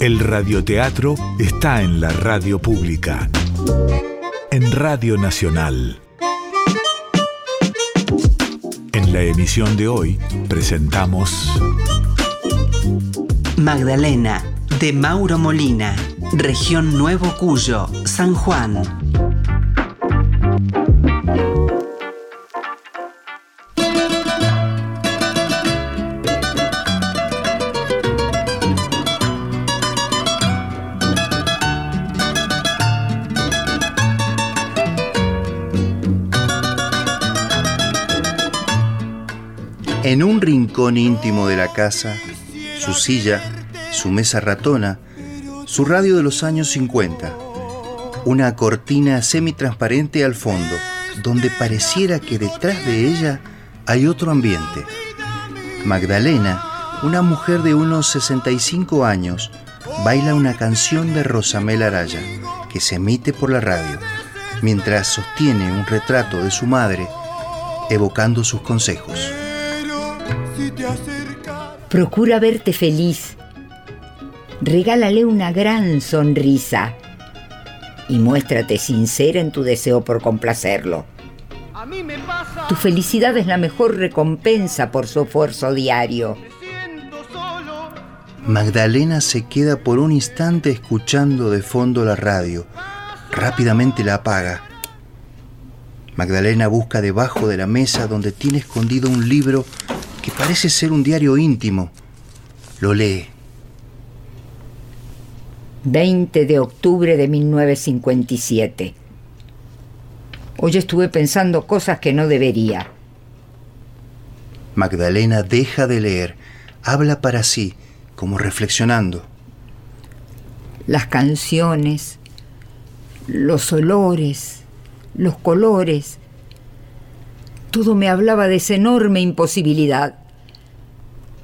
El radioteatro está en la radio pública. En Radio Nacional. En la emisión de hoy presentamos Magdalena, de Mauro Molina, región Nuevo Cuyo, San Juan. En un rincón íntimo de la casa, su silla, su mesa ratona, su radio de los años 50, una cortina semitransparente al fondo, donde pareciera que detrás de ella hay otro ambiente. Magdalena, una mujer de unos 65 años, baila una canción de Rosamel Araya, que se emite por la radio, mientras sostiene un retrato de su madre, evocando sus consejos. Procura verte feliz. Regálale una gran sonrisa y muéstrate sincera en tu deseo por complacerlo. Tu felicidad es la mejor recompensa por su esfuerzo diario. Magdalena se queda por un instante escuchando de fondo la radio. Rápidamente la apaga. Magdalena busca debajo de la mesa donde tiene escondido un libro que parece ser un diario íntimo. Lo lee. 20 de octubre de 1957. Hoy estuve pensando cosas que no debería. Magdalena deja de leer, habla para sí, como reflexionando. Las canciones, los olores, los colores, todo me hablaba de esa enorme imposibilidad,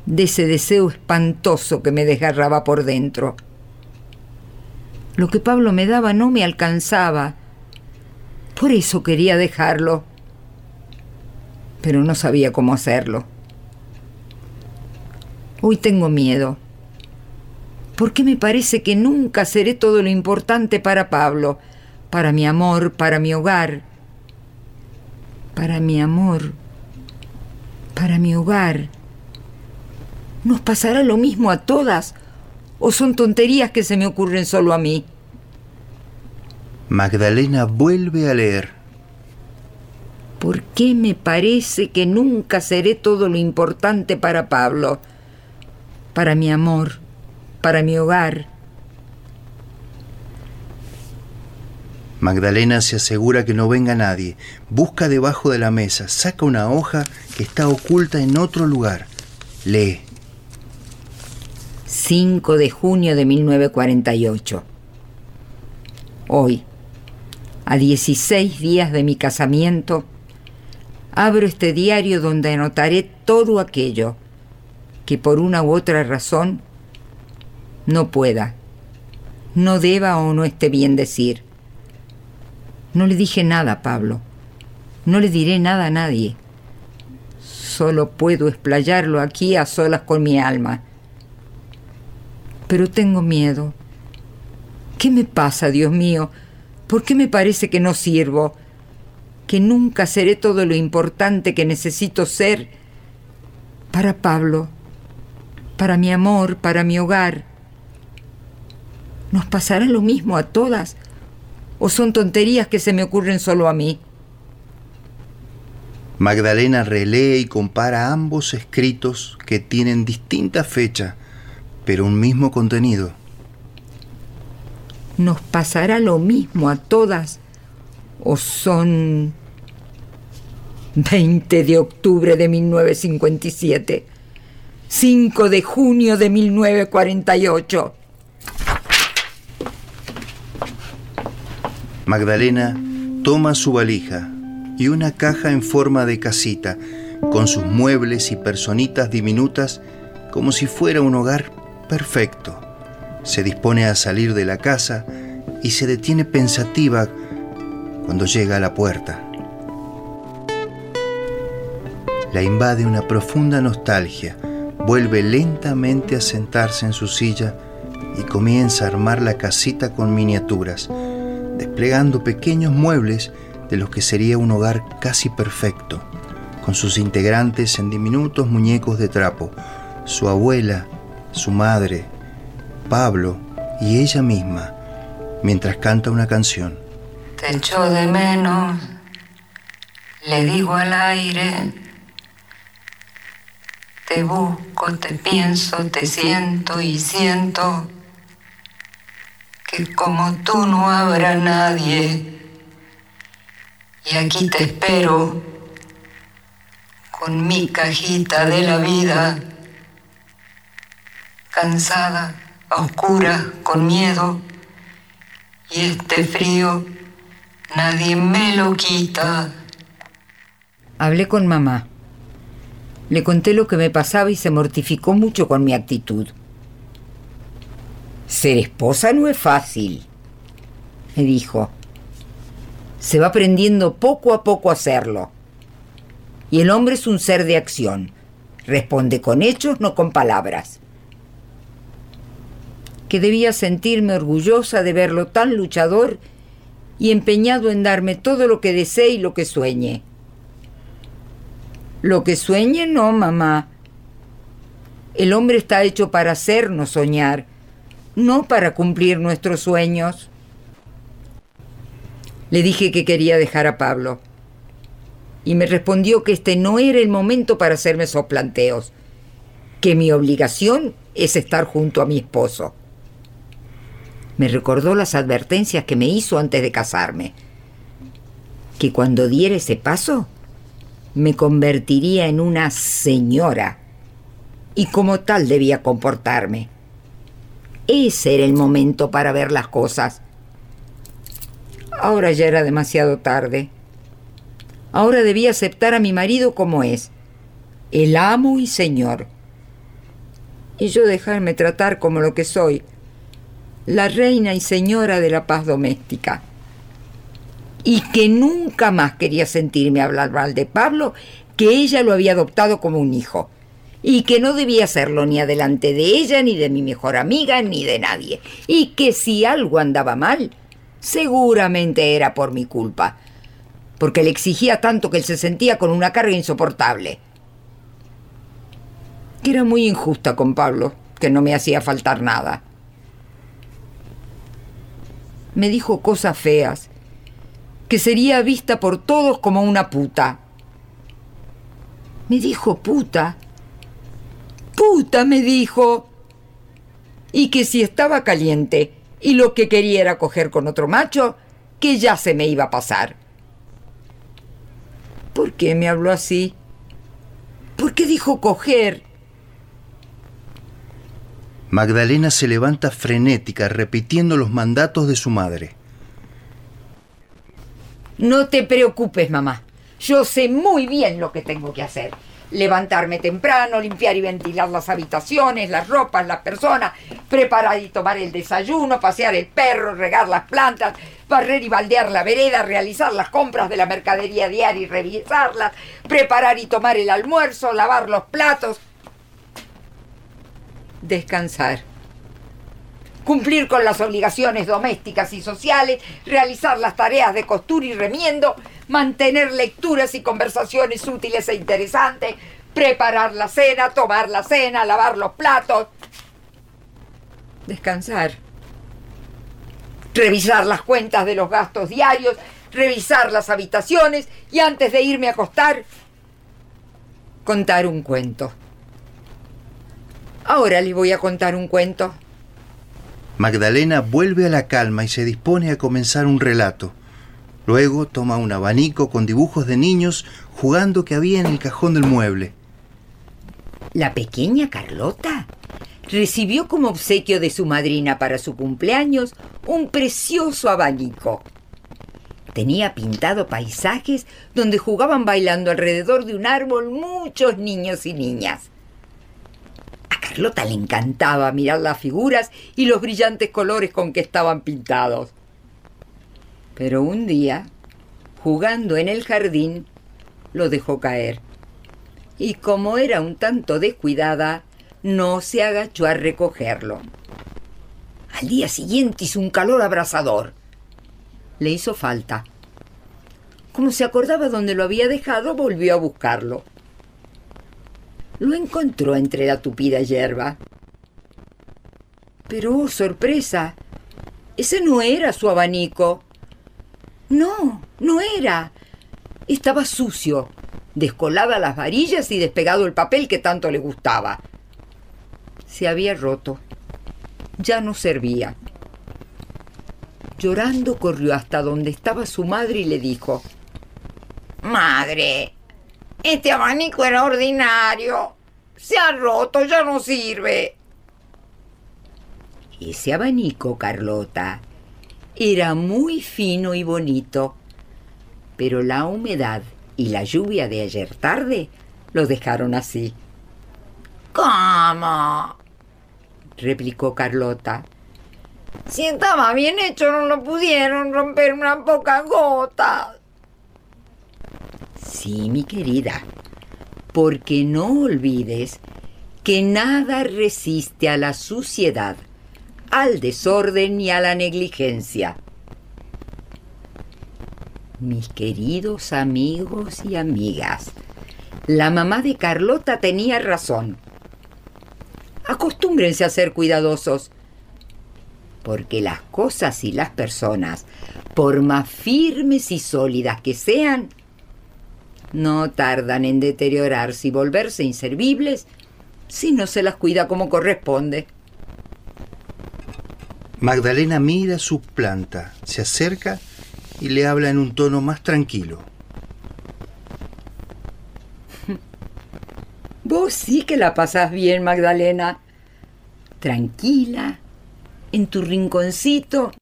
de ese deseo espantoso que me desgarraba por dentro. Lo que Pablo me daba no me alcanzaba, por eso quería dejarlo, pero no sabía cómo hacerlo. Hoy tengo miedo, porque me parece que nunca seré todo lo importante para Pablo, para mi amor, para mi hogar, para mi amor, para mi hogar. ¿Nos pasará lo mismo a todas o son tonterías que se me ocurren solo a mí? Magdalena vuelve a leer. ¿Por qué me parece que nunca seré todo lo importante para Pablo? Para mi amor, para mi hogar. Magdalena se asegura que no venga nadie. Busca debajo de la mesa, saca una hoja que está oculta en otro lugar. Lee. 5 de junio de 1948. Hoy, a 16 días de mi casamiento, abro este diario donde anotaré todo aquello que por una u otra razón no pueda, no deba o no esté bien decir. No le dije nada a Pablo, no le diré nada a nadie. Solo puedo explayarlo aquí a solas con mi alma. Pero tengo miedo. ¿Qué me pasa, Dios mío? ¿Por qué me parece que no sirvo? Que nunca seré todo lo importante que necesito ser para Pablo, para mi amor, para mi hogar. ¿Nos pasará lo mismo a todas? ¿O son tonterías que se me ocurren solo a mí? Magdalena relee y compara ambos escritos que tienen distinta fecha, pero un mismo contenido. ¿Nos pasará lo mismo a todas? ¿O son 20 de octubre de 1957? 5 de junio de 1948. Magdalena toma su valija y una caja en forma de casita, con sus muebles y personitas diminutas, como si fuera un hogar perfecto. Se dispone a salir de la casa y se detiene pensativa cuando llega a la puerta. La invade una profunda nostalgia, vuelve lentamente a sentarse en su silla y comienza a armar la casita con miniaturas, desplegando pequeños muebles de los que sería un hogar casi perfecto, con sus integrantes en diminutos muñecos de trapo, su abuela, su madre, Pablo y ella misma, mientras canta una canción. Te echo de menos, le digo al aire. Te busco, te pienso, te siento y siento que como tú no habrá nadie. Y aquí te espero con mi cajita de la vida, cansada, oscura, con miedo, y este frío nadie me lo quita. Hablé con mamá. Le conté lo que me pasaba y se mortificó mucho con mi actitud. Ser esposa no es fácil, me dijo se va aprendiendo poco a poco a hacerlo. Y el hombre es un ser de acción. Responde con hechos, no con palabras. Que debía sentirme orgullosa de verlo tan luchador y empeñado en darme todo lo que desee y lo que sueñe. Lo que sueñe no, mamá. El hombre está hecho para hacernos soñar, no para cumplir nuestros sueños. Le dije que quería dejar a Pablo. Y me respondió que este no era el momento para hacerme esos planteos, que mi obligación es estar junto a mi esposo. Me recordó las advertencias que me hizo antes de casarme, que cuando diera ese paso me convertiría en una señora y como tal debía comportarme. Ese era el momento para ver las cosas Ahora ya era demasiado tarde. Ahora debía aceptar a mi marido como es, el amo y señor. Y yo dejarme tratar como lo que soy, la reina y señora de la paz doméstica. Y que nunca más quería sentirme hablar mal de Pablo, que ella lo había adoptado como un hijo y que no debía hacerlo ni adelante de ella, ni de mi mejor amiga, ni de nadie, y que si algo andaba mal, Seguramente era por mi culpa, porque le exigía tanto que él se sentía con una carga insoportable. Que era muy injusta con Pablo, que no me hacía faltar nada. Me dijo cosas feas, que sería vista por todos como una puta. Me dijo puta. Puta, me dijo. Y que si estaba caliente, y lo que quería era coger con otro macho, que ya se me iba a pasar. ¿Por qué me habló así? ¿Por qué dijo coger? Magdalena se levanta frenética, repitiendo los mandatos de su madre. No te preocupes, mamá. Yo sé muy bien lo que tengo que hacer levantarme temprano, limpiar y ventilar las habitaciones, las ropas, las personas, preparar y tomar el desayuno, pasear el perro, regar las plantas, barrer y baldear la vereda, realizar las compras de la mercadería diaria y revisarlas, preparar y tomar el almuerzo, lavar los platos, descansar. Cumplir con las obligaciones domésticas y sociales, realizar las tareas de costura y remiendo, mantener lecturas y conversaciones útiles e interesantes, preparar la cena, tomar la cena, lavar los platos, descansar, revisar las cuentas de los gastos diarios, revisar las habitaciones y antes de irme a acostar, contar un cuento. Ahora les voy a contar un cuento. Magdalena vuelve a la calma y se dispone a comenzar un relato. Luego toma un abanico con dibujos de niños jugando que había en el cajón del mueble. La pequeña Carlota recibió como obsequio de su madrina para su cumpleaños un precioso abanico. Tenía pintado paisajes donde jugaban bailando alrededor de un árbol muchos niños y niñas. Carlota le encantaba mirar las figuras y los brillantes colores con que estaban pintados. Pero un día, jugando en el jardín, lo dejó caer. Y como era un tanto descuidada, no se agachó a recogerlo. Al día siguiente hizo un calor abrasador le hizo falta. Como se acordaba dónde lo había dejado, volvió a buscarlo. Lo encontró entre la tupida hierba. Pero, oh, sorpresa, ese no era su abanico. No, no era. Estaba sucio, descolada las varillas y despegado el papel que tanto le gustaba. Se había roto. Ya no servía. Llorando corrió hasta donde estaba su madre y le dijo, Madre, este abanico era ordinario. Se ha roto, ya no sirve. Ese abanico, Carlota, era muy fino y bonito, pero la humedad y la lluvia de ayer tarde lo dejaron así. ¿Cómo? replicó Carlota. Si estaba bien hecho, no lo pudieron romper una poca gota. Sí, mi querida, porque no olvides que nada resiste a la suciedad, al desorden y a la negligencia. Mis queridos amigos y amigas, la mamá de Carlota tenía razón. Acostúmbrense a ser cuidadosos porque las cosas y las personas, por más firmes y sólidas que sean, no tardan en deteriorarse y volverse inservibles si no se las cuida como corresponde. Magdalena mira su planta, se acerca y le habla en un tono más tranquilo. Vos sí que la pasás bien, Magdalena. Tranquila, en tu rinconcito,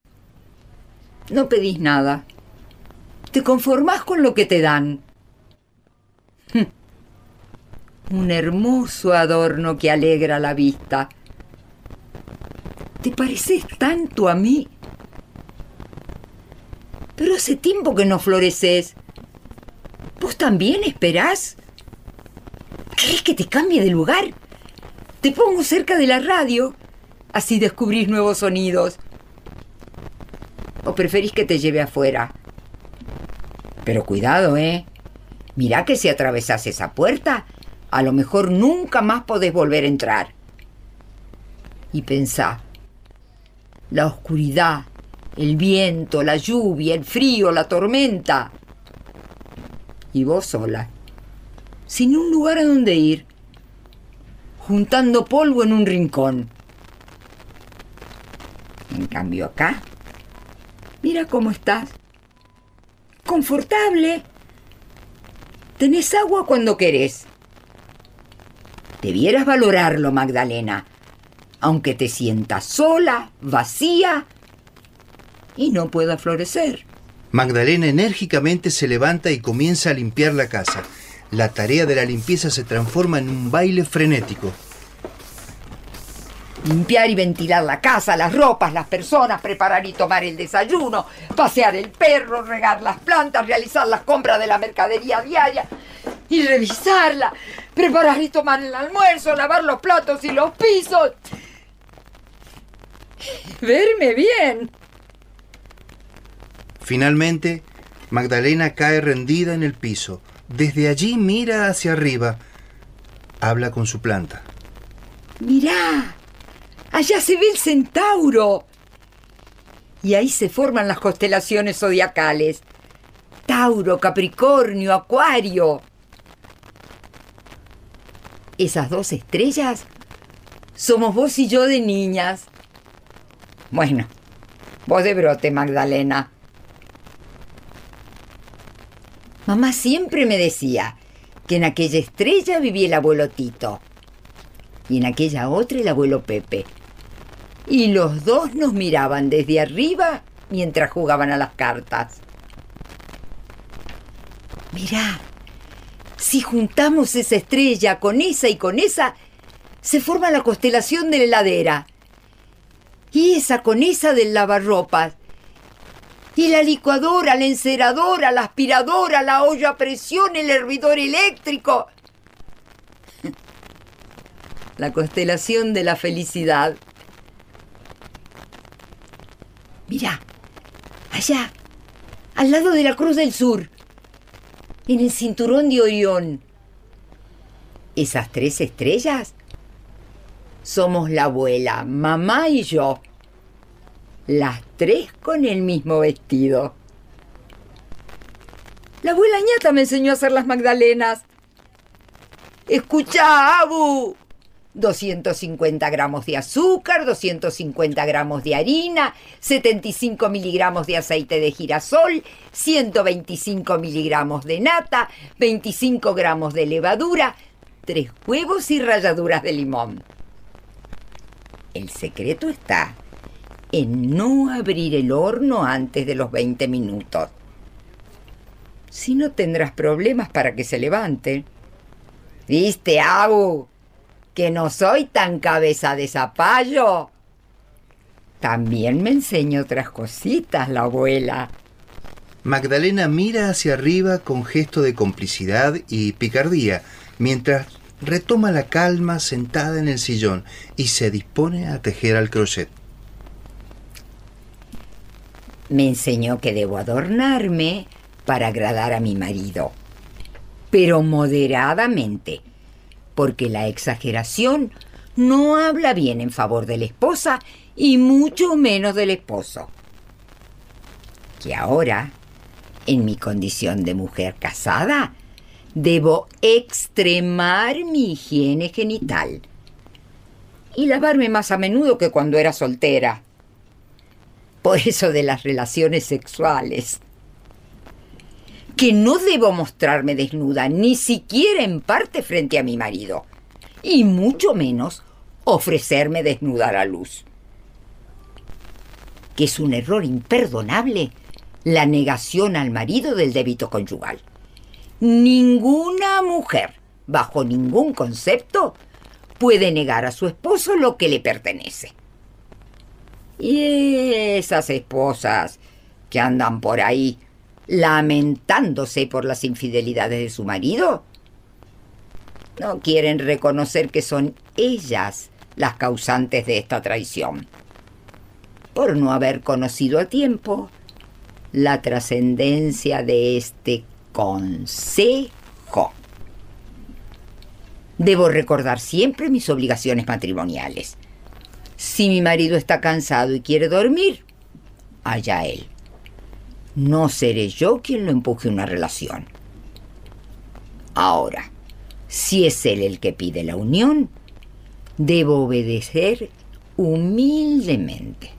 no pedís nada. Te conformás con lo que te dan. Un hermoso adorno que alegra la vista. Te pareces tanto a mí. Pero hace tiempo que no floreces. ¿Vos también esperás? ¿Querés que te cambie de lugar? Te pongo cerca de la radio Así descubrís nuevos sonidos. ¿O preferís que te lleve afuera? Pero cuidado, ¿eh? Mirá que si atravesás esa puerta, a lo mejor nunca más podés volver a entrar. Y pensá, la oscuridad, el viento, la lluvia, el frío, la tormenta. Y vos sola, sin un lugar a donde ir, juntando polvo en un rincón. En cambio acá, mira cómo estás. Confortable. Tenés agua cuando querés. Debieras valorarlo, Magdalena, aunque te sientas sola, vacía y no pueda florecer. Magdalena enérgicamente se levanta y comienza a limpiar la casa. La tarea de la limpieza se transforma en un baile frenético. Limpiar y ventilar la casa, las ropas, las personas, preparar y tomar el desayuno, pasear el perro, regar las plantas, realizar las compras de la mercadería diaria y revisarla, preparar y tomar el almuerzo, lavar los platos y los pisos. Verme bien. Finalmente, Magdalena cae rendida en el piso. Desde allí mira hacia arriba. Habla con su planta. Mirá, Allá se ve el centauro. Y ahí se forman las constelaciones zodiacales. Tauro, Capricornio, Acuario. Esas dos estrellas somos vos y yo de niñas. Bueno, vos de brote, Magdalena. Mamá siempre me decía que en aquella estrella vivía el abuelo Tito y en aquella otra el abuelo Pepe y los dos nos miraban desde arriba mientras jugaban a las cartas. Mirá, si juntamos esa estrella con esa y con esa, se forma la constelación de la heladera. Y esa con esa del lavarropas. Y la licuadora, la enceradora, la aspiradora, la olla a presión, el hervidor eléctrico. La constelación de la felicidad. Mira, allá, al lado de la Cruz del Sur, en el cinturón de Orión. Esas tres estrellas somos la abuela, mamá y yo. Las tres con el mismo vestido. La abuela ñata me enseñó a hacer las magdalenas. Escucha, Abu. 250 gramos de azúcar, 250 gramos de harina, 75 miligramos de aceite de girasol, 125 miligramos de nata, 25 gramos de levadura, 3 huevos y ralladuras de limón. El secreto está en no abrir el horno antes de los 20 minutos. Si no tendrás problemas para que se levante. ¿Viste, Abu? Que no soy tan cabeza de zapallo. También me enseña otras cositas la abuela. Magdalena mira hacia arriba con gesto de complicidad y picardía, mientras retoma la calma sentada en el sillón y se dispone a tejer al crochet. Me enseñó que debo adornarme para agradar a mi marido, pero moderadamente, porque la exageración no habla bien en favor de la esposa y mucho menos del esposo. Que ahora, en mi condición de mujer casada, debo extremar mi higiene genital y lavarme más a menudo que cuando era soltera. Por eso de las relaciones sexuales. Que no debo mostrarme desnuda, ni siquiera en parte frente a mi marido, y mucho menos ofrecerme desnuda a la luz. Que es un error imperdonable la negación al marido del débito conyugal. Ninguna mujer, bajo ningún concepto, puede negar a su esposo lo que le pertenece. Y esas esposas que andan por ahí lamentándose por las infidelidades de su marido, no quieren reconocer que son ellas las causantes de esta traición, por no haber conocido a tiempo la trascendencia de este consejo. Debo recordar siempre mis obligaciones matrimoniales. Si mi marido está cansado y quiere dormir, allá él. No seré yo quien lo empuje a una relación. Ahora, si es él el que pide la unión, debo obedecer humildemente,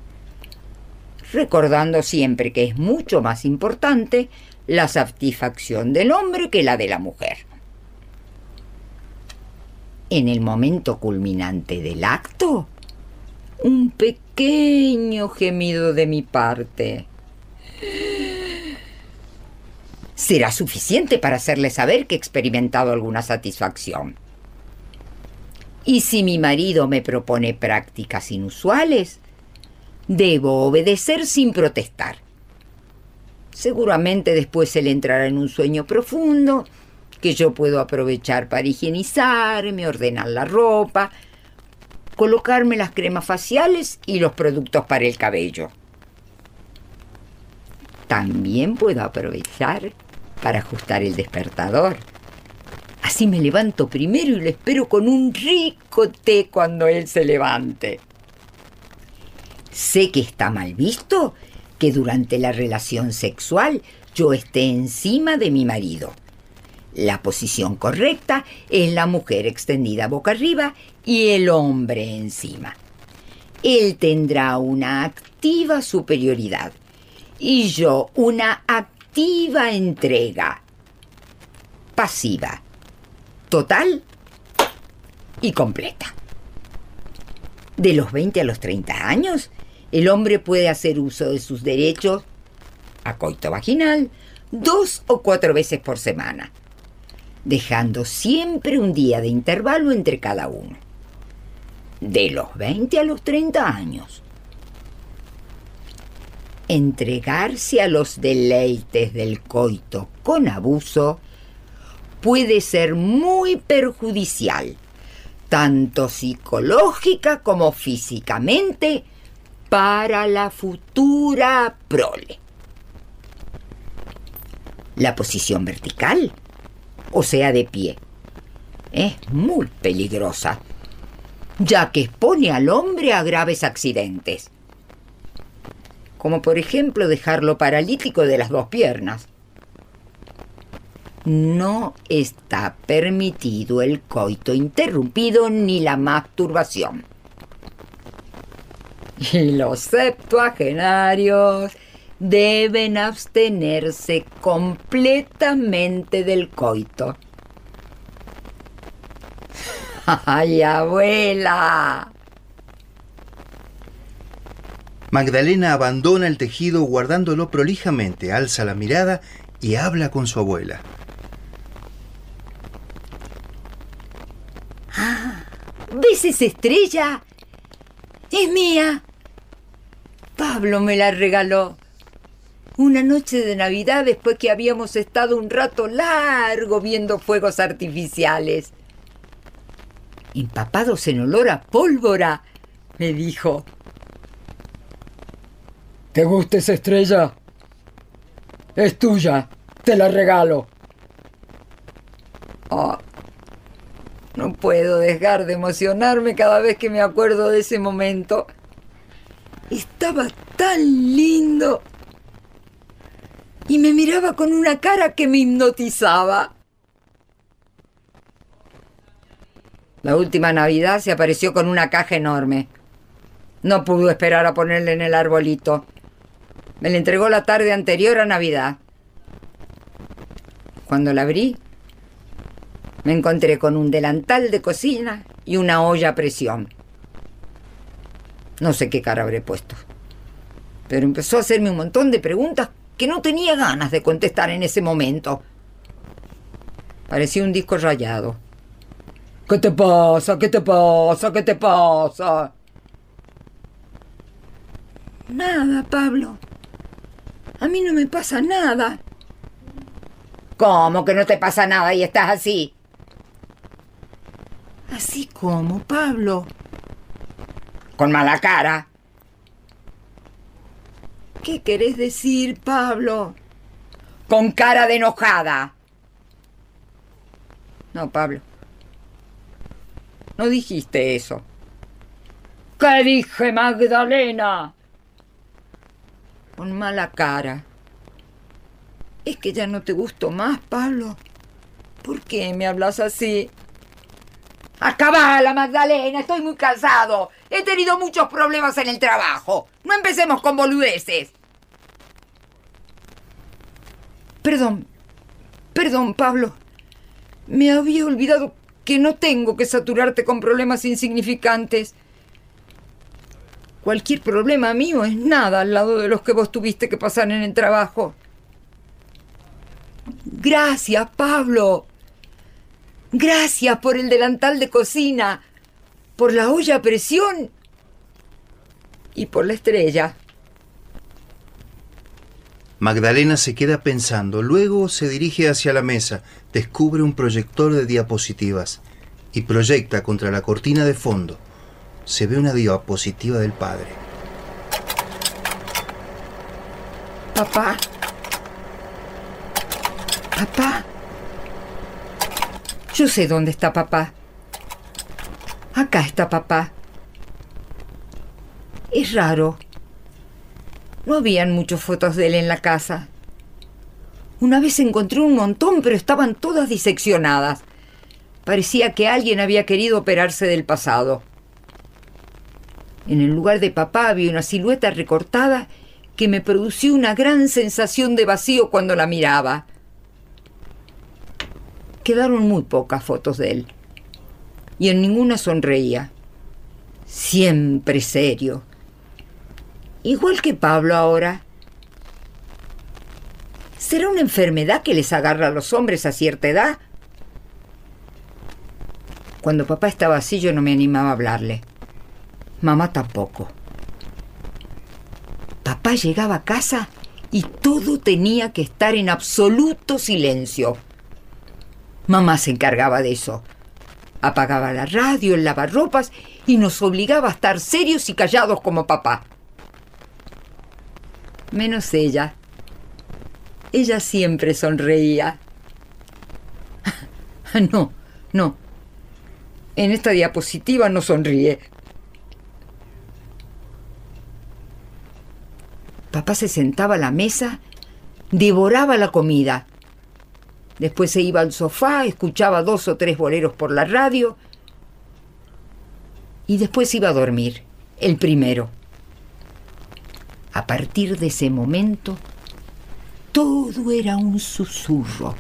recordando siempre que es mucho más importante la satisfacción del hombre que la de la mujer. En el momento culminante del acto, un pequeño gemido de mi parte será suficiente para hacerle saber que he experimentado alguna satisfacción. Y si mi marido me propone prácticas inusuales, debo obedecer sin protestar. Seguramente después él entrará en un sueño profundo que yo puedo aprovechar para higienizarme, ordenar la ropa, colocarme las cremas faciales y los productos para el cabello. También puedo aprovechar para ajustar el despertador. Así me levanto primero y lo espero con un rico té cuando él se levante. Sé que está mal visto que durante la relación sexual yo esté encima de mi marido. La posición correcta es la mujer extendida boca arriba y el hombre encima. Él tendrá una activa superioridad y yo una activa entrega. Pasiva. Total y completa. De los 20 a los 30 años, el hombre puede hacer uso de sus derechos a coito vaginal, dos o cuatro veces por semana, dejando siempre un día de intervalo entre cada uno. De los 20 a los 30 años. Entregarse a los deleites del coito con abuso puede ser muy perjudicial, tanto psicológica como físicamente, para la futura prole. La posición vertical, o sea, de pie, es muy peligrosa, ya que expone al hombre a graves accidentes, como por ejemplo dejarlo paralítico de las dos piernas. No está permitido el coito interrumpido ni la masturbación. Y los septuagenarios deben abstenerse completamente del coito. ¡Ay, abuela! Magdalena abandona el tejido guardándolo prolijamente, alza la mirada y habla con su abuela. Ah, ¿Ves esa estrella? Es mía. Pablo me la regaló. Una noche de Navidad después que habíamos estado un rato largo viendo fuegos artificiales. Empapados en olor a pólvora, me dijo. ¿Te gusta esa estrella? Es tuya, te la regalo. Oh, no puedo dejar de emocionarme cada vez que me acuerdo de ese momento. Estaba tan lindo. Y me miraba con una cara que me hipnotizaba. La última Navidad se apareció con una caja enorme. No pudo esperar a ponerle en el arbolito. Me la entregó la tarde anterior a Navidad. Cuando la abrí, me encontré con un delantal de cocina y una olla a presión. No sé qué cara habré puesto. Pero empezó a hacerme un montón de preguntas que no tenía ganas de contestar en ese momento. Parecía un disco rayado. ¿Qué te pasa? ¿Qué te pasa? ¿Qué te pasa? Nada, Pablo. A mí no me pasa nada. ¿Cómo que no te pasa nada y estás así? ¿Así como, Pablo? Con mala cara. ¿Qué querés decir, Pablo? Con cara de enojada. No, Pablo. No dijiste eso. ¿Qué dije, Magdalena? Con mala cara. ¿Es que ya no te gusto más, Pablo? ¿Por qué me hablas así? Acabala, Magdalena, estoy muy cansado. He tenido muchos problemas en el trabajo. No empecemos con boludeces. Perdón, perdón, Pablo. Me había olvidado que no tengo que saturarte con problemas insignificantes. Cualquier problema mío es nada al lado de los que vos tuviste que pasar en el trabajo. Gracias, Pablo. Gracias por el delantal de cocina, por la olla a presión y por la estrella. Magdalena se queda pensando, luego se dirige hacia la mesa, descubre un proyector de diapositivas y proyecta contra la cortina de fondo. Se ve una diapositiva del padre. Papá. Papá. Yo sé dónde está papá. Acá está papá. Es raro. No habían muchas fotos de él en la casa. Una vez encontré un montón, pero estaban todas diseccionadas. Parecía que alguien había querido operarse del pasado. En el lugar de papá había una silueta recortada que me produció una gran sensación de vacío cuando la miraba. Quedaron muy pocas fotos de él. Y en ninguna sonreía. Siempre serio Igual que Pablo ahora. ¿Será una enfermedad que les agarra a los hombres a cierta edad? Cuando papá estaba así yo no me animaba a hablarle. Mamá tampoco. Papá llegaba a casa y todo tenía que estar en absoluto silencio. Mamá se encargaba de eso. Apagaba la radio, el lavarropas y nos obligaba a estar serios y callados como papá. Menos ella. Ella siempre sonreía. No, no. En esta diapositiva no sonríe. Papá se sentaba a la mesa, devoraba la comida. Después se iba al sofá, escuchaba dos o tres boleros por la radio y después iba a dormir, el primero. A partir de ese momento, todo era un susurro.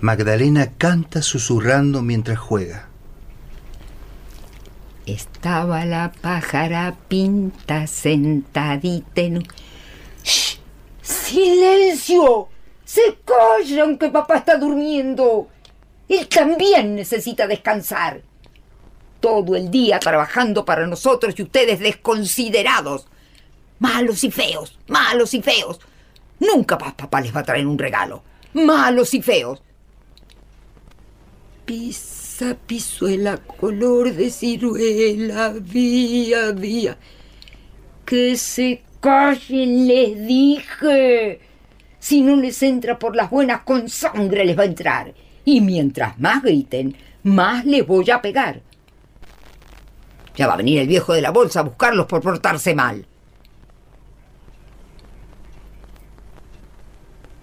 Magdalena canta susurrando mientras juega. Estaba la pájara pinta sentadita en un... ¡Shh! ¡Silencio! ¡Se callan que papá está durmiendo! Él también necesita descansar. Todo el día trabajando para nosotros y ustedes desconsiderados. Malos y feos, malos y feos. Nunca más papá les va a traer un regalo. Malos y feos. Pisa, pisuela, color de ciruela, vía, vía. Que se callen, les dije. Si no les entra por las buenas, con sangre les va a entrar. Y mientras más griten, más les voy a pegar. Ya va a venir el viejo de la bolsa a buscarlos por portarse mal.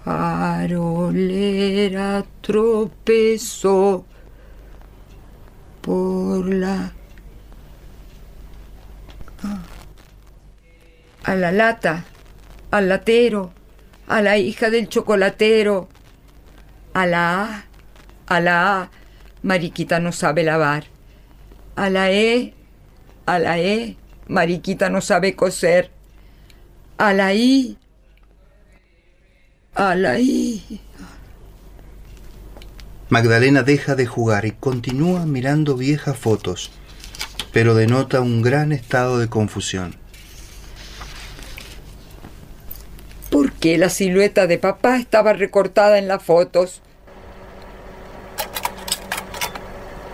Farolera tropezó A la lata, al latero, a la hija del chocolatero, a la A, a la A, Mariquita no sabe lavar, a la E, a la E, Mariquita no sabe coser, a la I, a la I. Magdalena deja de jugar y continúa mirando viejas fotos, pero denota un gran estado de confusión. ¿Por qué la silueta de papá estaba recortada en las fotos?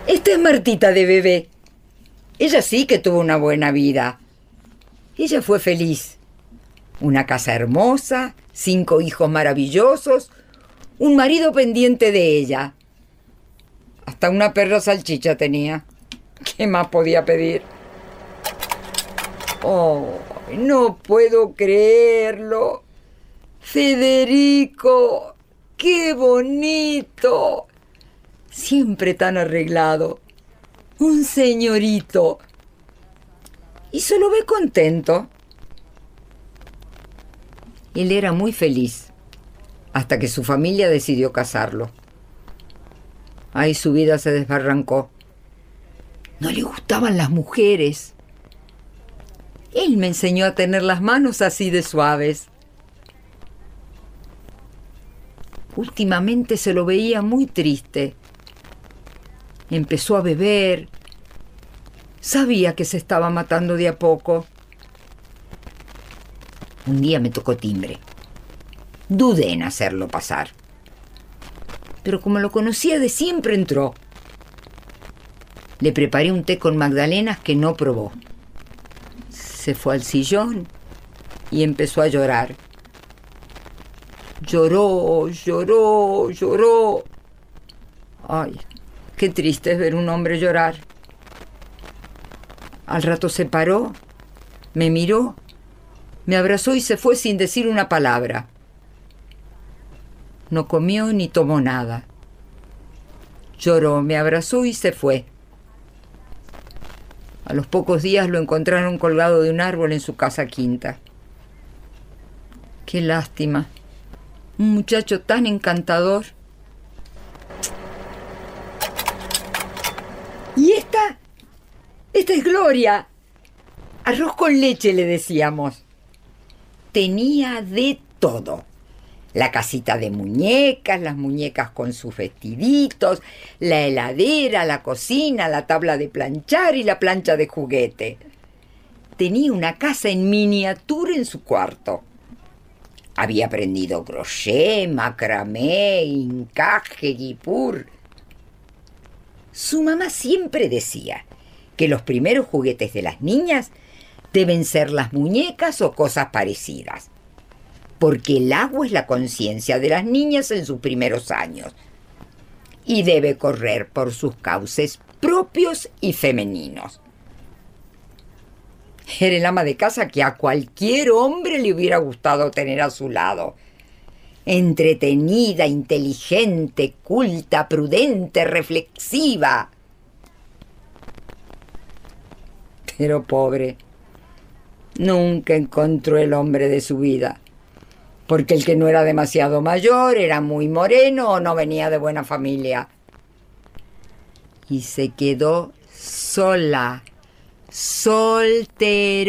Esta es Martita de bebé. Ella sí que tuvo una buena vida. Ella fue feliz. Una casa hermosa, cinco hijos maravillosos, un marido pendiente de ella. Hasta una perra salchicha tenía. ¿Qué más podía pedir? Oh, no puedo creerlo. Federico, qué bonito. Siempre tan arreglado. Un señorito. Y se lo ve contento. Él era muy feliz, hasta que su familia decidió casarlo. Ahí su vida se desbarrancó. No le gustaban las mujeres. Él me enseñó a tener las manos así de suaves. Últimamente se lo veía muy triste. Empezó a beber. Sabía que se estaba matando de a poco. Un día me tocó timbre. Dudé en hacerlo pasar. Pero como lo conocía de siempre entró. Le preparé un té con magdalenas que no probó. Se fue al sillón y empezó a llorar. Lloró, lloró, lloró. Ay, qué triste es ver un hombre llorar. Al rato se paró, me miró, me abrazó y se fue sin decir una palabra. No comió ni tomó nada. Lloró, me abrazó y se fue. A los pocos días lo encontraron colgado de un árbol en su casa quinta. Qué lástima. Un muchacho tan encantador. ¿Y esta? Esta es Gloria. Arroz con leche le decíamos. Tenía de todo. La casita de muñecas, las muñecas con sus vestiditos, la heladera, la cocina, la tabla de planchar y la plancha de juguete. Tenía una casa en miniatura en su cuarto. Había aprendido crochet, macramé, encaje, guipur. Su mamá siempre decía que los primeros juguetes de las niñas deben ser las muñecas o cosas parecidas, porque el agua es la conciencia de las niñas en sus primeros años y debe correr por sus cauces propios y femeninos. Era el ama de casa que a cualquier hombre le hubiera gustado tener a su lado. Entretenida, inteligente, culta, prudente, reflexiva. Pero pobre, nunca encontró el hombre de su vida, porque el que no era demasiado mayor era muy moreno o no venía de buena familia. Y se quedó sola solterona.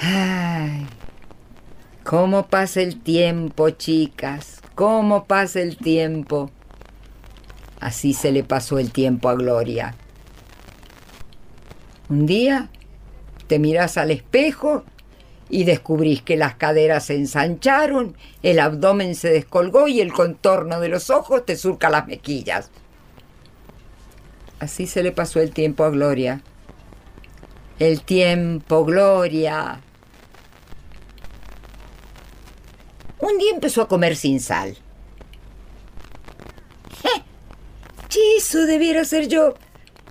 Ay, cómo pasa el tiempo, chicas, cómo pasa el tiempo. Así se le pasó el tiempo a Gloria. Un día te miras al espejo y descubrís que las caderas se ensancharon, el abdomen se descolgó y el contorno de los ojos te surca las mejillas. Así se le pasó el tiempo a Gloria. El tiempo, Gloria. Un día empezó a comer sin sal. ¡Eh! Eso debiera ser yo.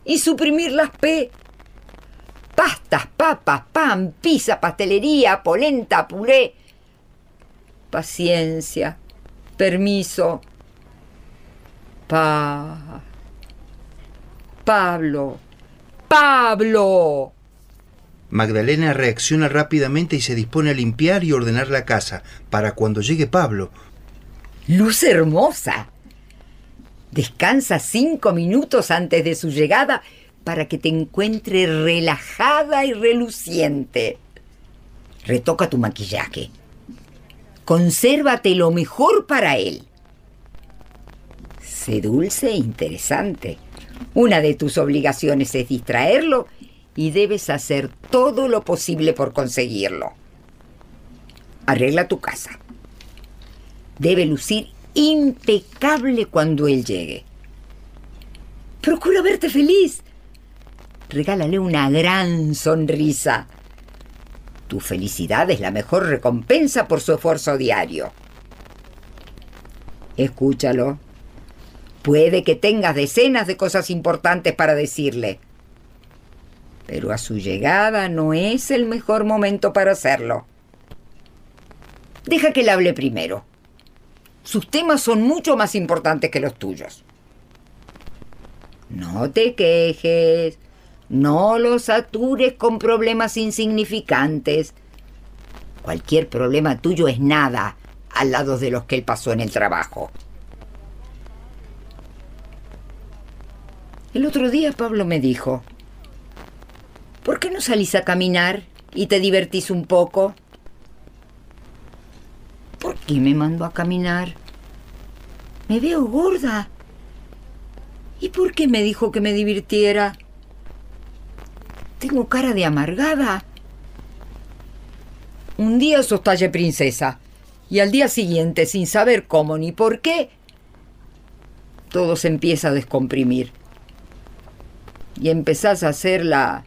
Y suprimir las P. Pastas, papas, pan, pizza, pastelería, polenta, puré. Paciencia. Permiso. Pa. Pablo. Pablo. Magdalena reacciona rápidamente y se dispone a limpiar y ordenar la casa para cuando llegue Pablo. Luz hermosa. Descansa cinco minutos antes de su llegada para que te encuentre relajada y reluciente. Retoca tu maquillaje. Consérvate lo mejor para él. Sé dulce e interesante. Una de tus obligaciones es distraerlo y debes hacer todo lo posible por conseguirlo. Arregla tu casa. Debe lucir impecable cuando él llegue. Procura verte feliz. Regálale una gran sonrisa. Tu felicidad es la mejor recompensa por su esfuerzo diario. Escúchalo. Puede que tengas decenas de cosas importantes para decirle. Pero a su llegada no es el mejor momento para hacerlo. Deja que él hable primero. Sus temas son mucho más importantes que los tuyos. No te quejes. No los satures con problemas insignificantes. Cualquier problema tuyo es nada al lado de los que él pasó en el trabajo. El otro día Pablo me dijo, ¿por qué no salís a caminar y te divertís un poco? ¿Por qué me mandó a caminar? Me veo gorda. ¿Y por qué me dijo que me divirtiera? Tengo cara de amargada. Un día sos talle princesa y al día siguiente, sin saber cómo ni por qué, todo se empieza a descomprimir y empezás a hacer la...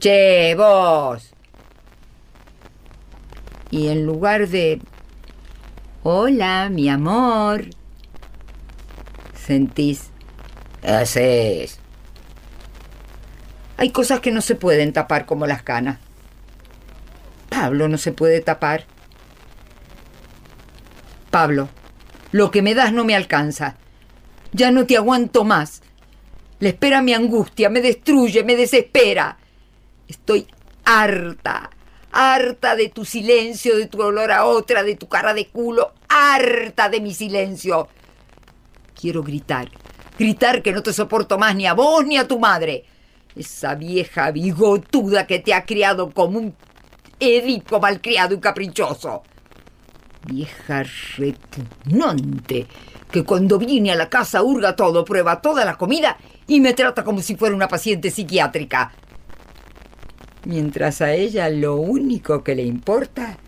Che, vos. Y en lugar de... Hola, mi amor. Sentís... Haces. Hay cosas que no se pueden tapar como las canas. Pablo no se puede tapar. Pablo, lo que me das no me alcanza. Ya no te aguanto más. Le espera mi angustia, me destruye, me desespera. Estoy harta, harta de tu silencio, de tu olor a otra, de tu cara de culo, harta de mi silencio. Quiero gritar, gritar que no te soporto más ni a vos ni a tu madre. Esa vieja bigotuda que te ha criado como un... Edipo malcriado y caprichoso. Vieja repugnante, que cuando viene a la casa hurga todo, prueba toda la comida y me trata como si fuera una paciente psiquiátrica. Mientras a ella lo único que le importa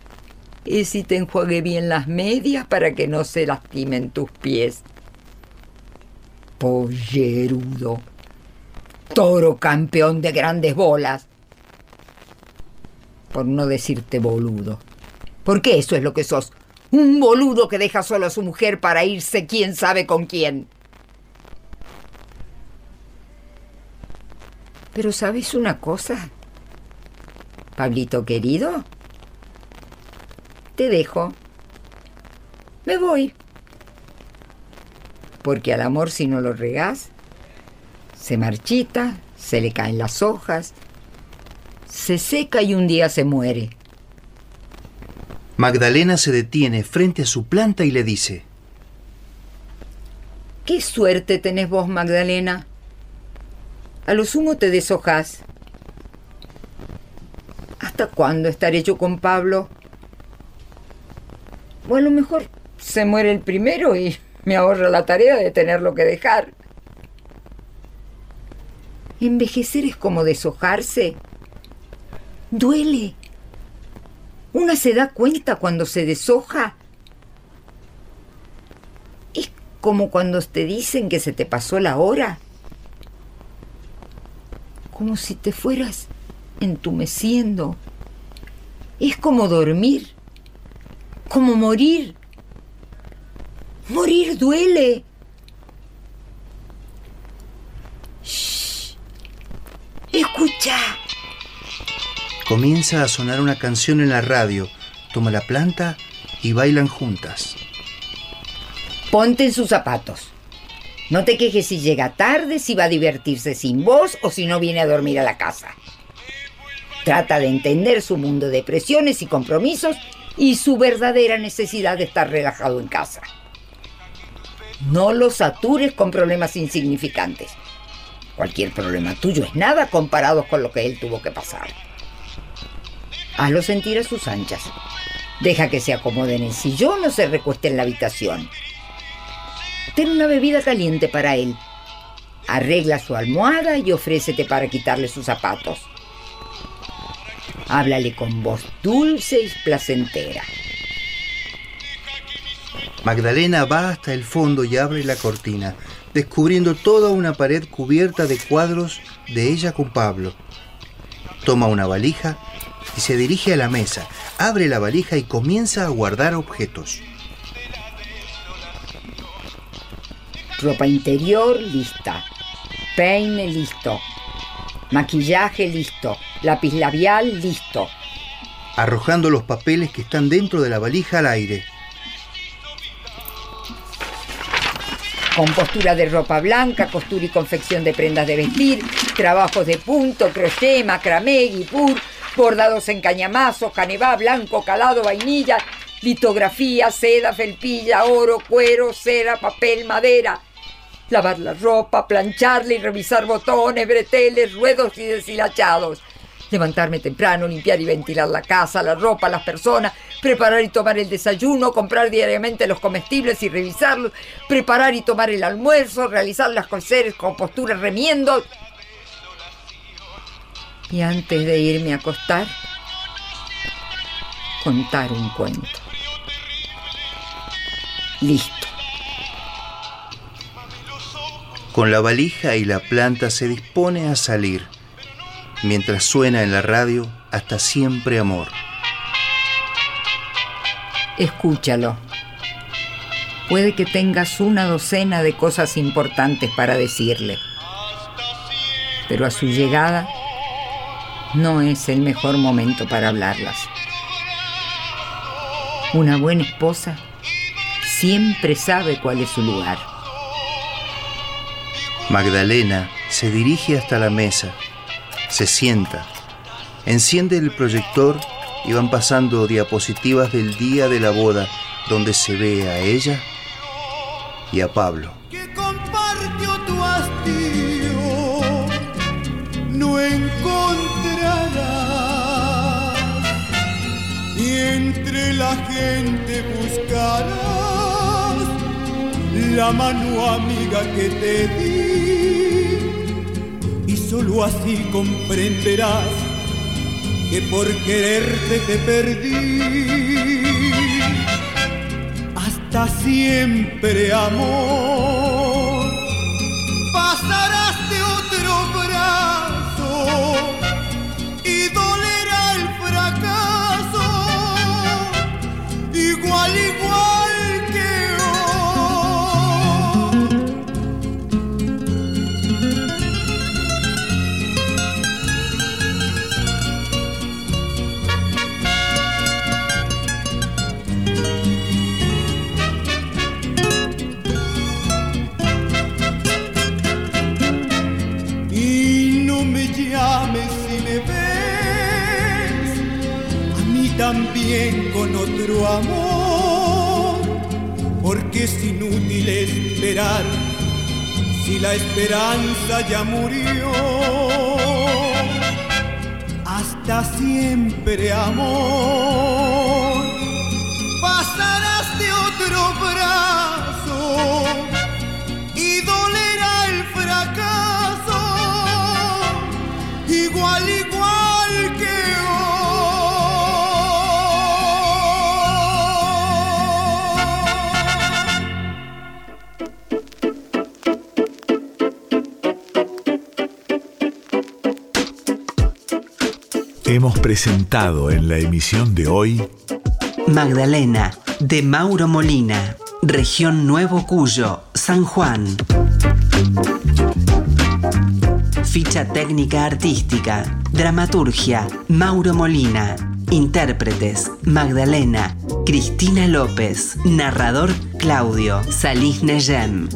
es si te enjuague bien las medias para que no se lastimen tus pies. Pollerudo. Toro campeón de grandes bolas. Por no decirte boludo. Porque eso es lo que sos. Un boludo que deja solo a su mujer para irse quién sabe con quién. Pero ¿sabes una cosa? Pablito querido, te dejo. Me voy. Porque al amor si no lo regás, se marchita, se le caen las hojas, se seca y un día se muere. Magdalena se detiene frente a su planta y le dice, ¿Qué suerte tenés vos, Magdalena? A lo sumo te deshojás. ¿Hasta cuándo estaré yo con Pablo? O a lo mejor se muere el primero y me ahorra la tarea de tenerlo que dejar. Envejecer es como deshojarse. Duele. Una se da cuenta cuando se deshoja. Es como cuando te dicen que se te pasó la hora. Como si te fueras entumeciendo. Es como dormir. Como morir. Morir duele. Escucha. Comienza a sonar una canción en la radio, toma la planta y bailan juntas. Ponte en sus zapatos. No te quejes si llega tarde, si va a divertirse sin vos o si no viene a dormir a la casa. Trata de entender su mundo de presiones y compromisos y su verdadera necesidad de estar relajado en casa. No lo satures con problemas insignificantes. Cualquier problema tuyo es nada comparado con lo que él tuvo que pasar. Hazlo sentir a sus anchas. Deja que se acomode en el sillón o se recueste en la habitación. Ten una bebida caliente para él. Arregla su almohada y ofrécete para quitarle sus zapatos. Háblale con voz dulce y placentera. Magdalena va hasta el fondo y abre la cortina, descubriendo toda una pared cubierta de cuadros de ella con Pablo. Toma una valija y se dirige a la mesa, abre la valija y comienza a guardar objetos. Ropa interior lista. Peine listo. Maquillaje listo. Lápiz labial listo. Arrojando los papeles que están dentro de la valija al aire. Compostura de ropa blanca, costura y confección de prendas de vestir, trabajos de punto, crochet, macramé, guipur, bordados en cañamazo, canevá, blanco, calado, vainilla, litografía, seda, felpilla, oro, cuero, cera, papel, madera. Lavar la ropa, plancharla y revisar botones, breteles, ruedos y deshilachados. Levantarme temprano, limpiar y ventilar la casa, la ropa, las personas, preparar y tomar el desayuno, comprar diariamente los comestibles y revisarlos, preparar y tomar el almuerzo, realizar las coseres con posturas remiendo. Y antes de irme a acostar, contar un cuento. Listo. Con la valija y la planta se dispone a salir, mientras suena en la radio Hasta siempre amor. Escúchalo. Puede que tengas una docena de cosas importantes para decirle, pero a su llegada no es el mejor momento para hablarlas. Una buena esposa siempre sabe cuál es su lugar. Magdalena se dirige hasta la mesa, se sienta, enciende el proyector y van pasando diapositivas del día de la boda donde se ve a ella y a Pablo. que compartió tu hastío no encontrarás. Entre la gente buscarás la mano amiga que te di y solo así comprenderás que por quererte te perdí. Hasta siempre, amor, esperanza ya murió. Hasta siempre, amor, presentado en la emisión de hoy Magdalena, de Mauro Molina, región Nuevo Cuyo, San Juan. Ficha técnica artística, dramaturgia, Mauro Molina. Intérpretes, Magdalena, Cristina López, narrador, Claudio, Salís Neyem.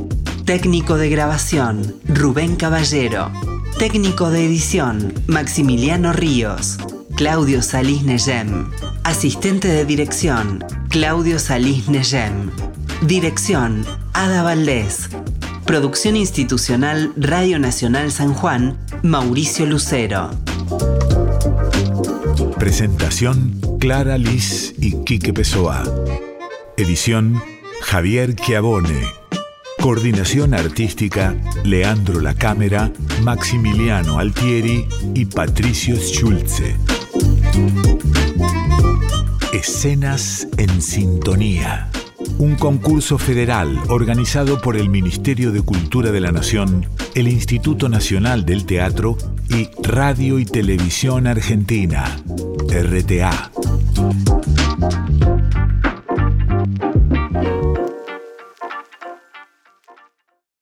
Técnico de grabación, Rubén Caballero. Técnico de edición, Maximiliano Ríos. Claudio Salís Neyem. Asistente de dirección, Claudio Salís Neyem. Dirección, Ada Valdés. Producción institucional Radio Nacional San Juan, Mauricio Lucero. Presentación Clara Liz y Quique Pessoa. Edición Javier Chiavone. Coordinación artística Leandro La Cámara, Maximiliano Altieri y Patricio Schulze. Escenas en Sintonía. Un concurso federal organizado por el Ministerio de Cultura de la Nación, el Instituto Nacional del Teatro y Radio y Televisión Argentina, RTA.